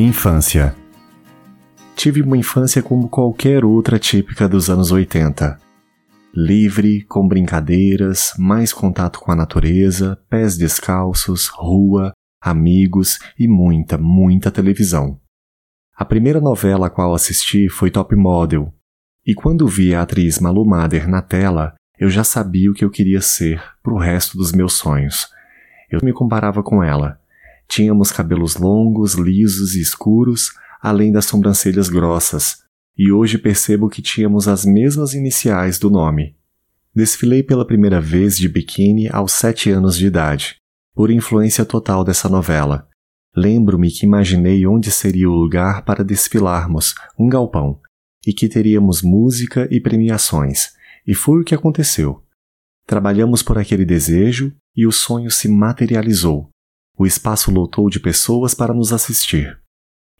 Infância Tive uma infância como qualquer outra típica dos anos 80. Livre, com brincadeiras, mais contato com a natureza, pés descalços, rua, amigos e muita, muita televisão. A primeira novela a qual assisti foi Top Model, e quando vi a atriz Malu Mader na tela, eu já sabia o que eu queria ser pro resto dos meus sonhos. Eu me comparava com ela. Tínhamos cabelos longos, lisos e escuros, além das sobrancelhas grossas, e hoje percebo que tínhamos as mesmas iniciais do nome. Desfilei pela primeira vez de biquíni aos sete anos de idade, por influência total dessa novela. Lembro-me que imaginei onde seria o lugar para desfilarmos, um galpão, e que teríamos música e premiações, e foi o que aconteceu. Trabalhamos por aquele desejo e o sonho se materializou. O espaço lotou de pessoas para nos assistir.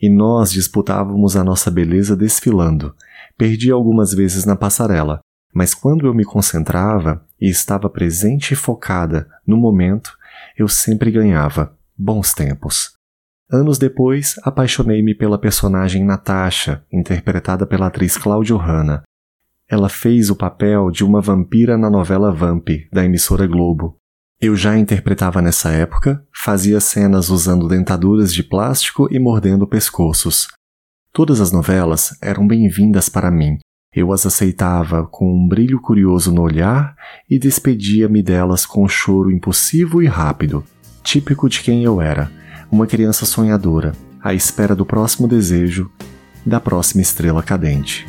E nós disputávamos a nossa beleza desfilando. Perdi algumas vezes na passarela, mas quando eu me concentrava e estava presente e focada no momento, eu sempre ganhava. Bons tempos. Anos depois, apaixonei-me pela personagem Natasha, interpretada pela atriz Claudio Hanna. Ela fez o papel de uma vampira na novela Vamp, da emissora Globo. Eu já interpretava nessa época, fazia cenas usando dentaduras de plástico e mordendo pescoços. Todas as novelas eram bem-vindas para mim. Eu as aceitava com um brilho curioso no olhar e despedia-me delas com um choro impulsivo e rápido, típico de quem eu era, uma criança sonhadora, à espera do próximo desejo, da próxima estrela cadente.